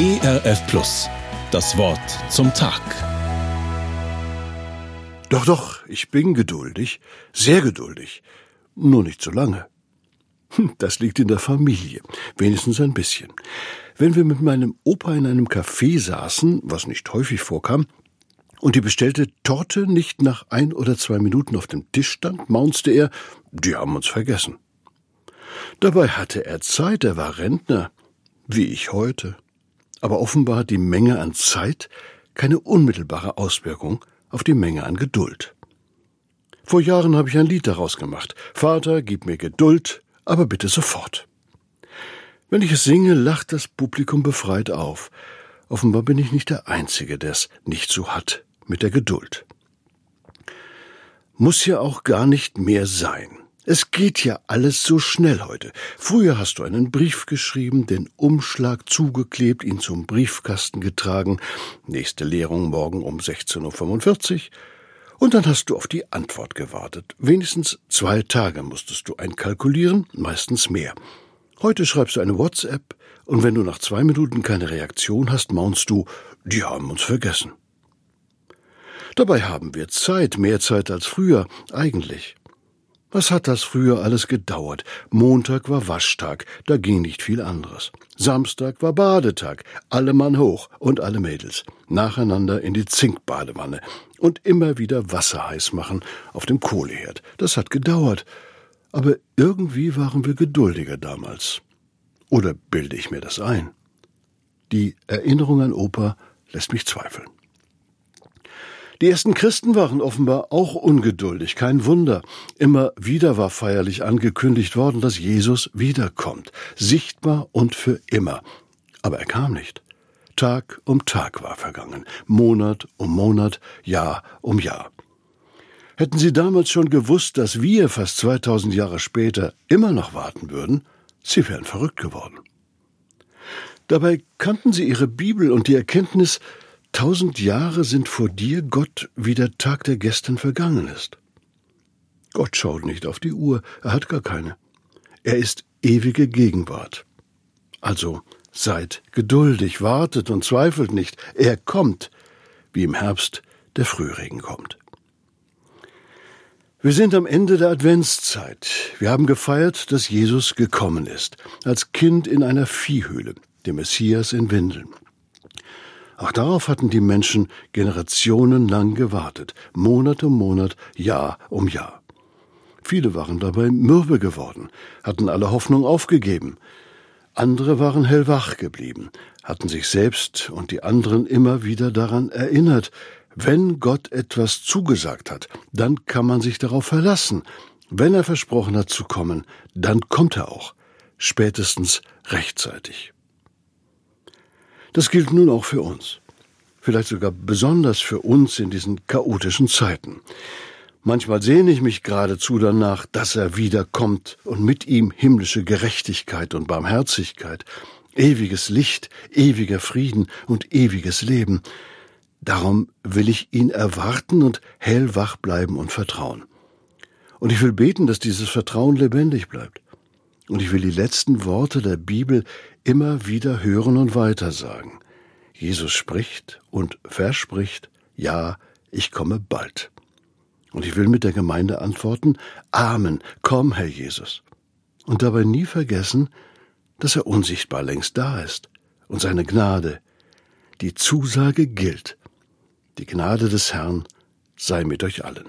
ERF Plus. Das Wort zum Tag. Doch, doch, ich bin geduldig, sehr geduldig. Nur nicht so lange. Hm, das liegt in der Familie, wenigstens ein bisschen. Wenn wir mit meinem Opa in einem Café saßen, was nicht häufig vorkam, und die bestellte Torte nicht nach ein oder zwei Minuten auf dem Tisch stand, maunzte er, die haben uns vergessen. Dabei hatte er Zeit, er war Rentner, wie ich heute. Aber offenbar hat die Menge an Zeit keine unmittelbare Auswirkung auf die Menge an Geduld. Vor Jahren habe ich ein Lied daraus gemacht. Vater, gib mir Geduld, aber bitte sofort. Wenn ich es singe, lacht das Publikum befreit auf. Offenbar bin ich nicht der Einzige, der es nicht so hat mit der Geduld. Muss ja auch gar nicht mehr sein. Es geht ja alles so schnell heute. Früher hast du einen Brief geschrieben, den Umschlag zugeklebt, ihn zum Briefkasten getragen, nächste Lehrung morgen um 16.45 Uhr, und dann hast du auf die Antwort gewartet. Wenigstens zwei Tage musstest du einkalkulieren, meistens mehr. Heute schreibst du eine WhatsApp, und wenn du nach zwei Minuten keine Reaktion hast, maunst du, die haben uns vergessen. Dabei haben wir Zeit, mehr Zeit als früher, eigentlich. Was hat das früher alles gedauert? Montag war Waschtag, da ging nicht viel anderes. Samstag war Badetag, alle Mann hoch und alle Mädels. Nacheinander in die Zinkbadewanne und immer wieder Wasser heiß machen auf dem Kohleherd. Das hat gedauert. Aber irgendwie waren wir geduldiger damals. Oder bilde ich mir das ein? Die Erinnerung an Opa lässt mich zweifeln. Die ersten Christen waren offenbar auch ungeduldig, kein Wunder. Immer wieder war feierlich angekündigt worden, dass Jesus wiederkommt, sichtbar und für immer. Aber er kam nicht. Tag um Tag war vergangen, Monat um Monat, Jahr um Jahr. Hätten sie damals schon gewusst, dass wir fast 2000 Jahre später immer noch warten würden, sie wären verrückt geworden. Dabei kannten sie ihre Bibel und die Erkenntnis, Tausend Jahre sind vor dir, Gott, wie der Tag, der gestern vergangen ist. Gott schaut nicht auf die Uhr, er hat gar keine. Er ist ewige Gegenwart. Also seid geduldig, wartet und zweifelt nicht. Er kommt, wie im Herbst der Frühregen kommt. Wir sind am Ende der Adventszeit. Wir haben gefeiert, dass Jesus gekommen ist, als Kind in einer Viehhöhle, der Messias in Windeln. Auch darauf hatten die Menschen generationenlang gewartet, Monat um Monat, Jahr um Jahr. Viele waren dabei mürbe geworden, hatten alle Hoffnung aufgegeben. Andere waren hellwach geblieben, hatten sich selbst und die anderen immer wieder daran erinnert, wenn Gott etwas zugesagt hat, dann kann man sich darauf verlassen. Wenn er versprochen hat zu kommen, dann kommt er auch, spätestens rechtzeitig. Das gilt nun auch für uns. Vielleicht sogar besonders für uns in diesen chaotischen Zeiten. Manchmal sehne ich mich geradezu danach, dass er wiederkommt und mit ihm himmlische Gerechtigkeit und Barmherzigkeit, ewiges Licht, ewiger Frieden und ewiges Leben. Darum will ich ihn erwarten und hellwach bleiben und vertrauen. Und ich will beten, dass dieses Vertrauen lebendig bleibt. Und ich will die letzten Worte der Bibel immer wieder hören und weitersagen. Jesus spricht und verspricht, ja, ich komme bald. Und ich will mit der Gemeinde antworten, Amen, komm, Herr Jesus. Und dabei nie vergessen, dass er unsichtbar längst da ist und seine Gnade, die Zusage gilt. Die Gnade des Herrn sei mit euch allen.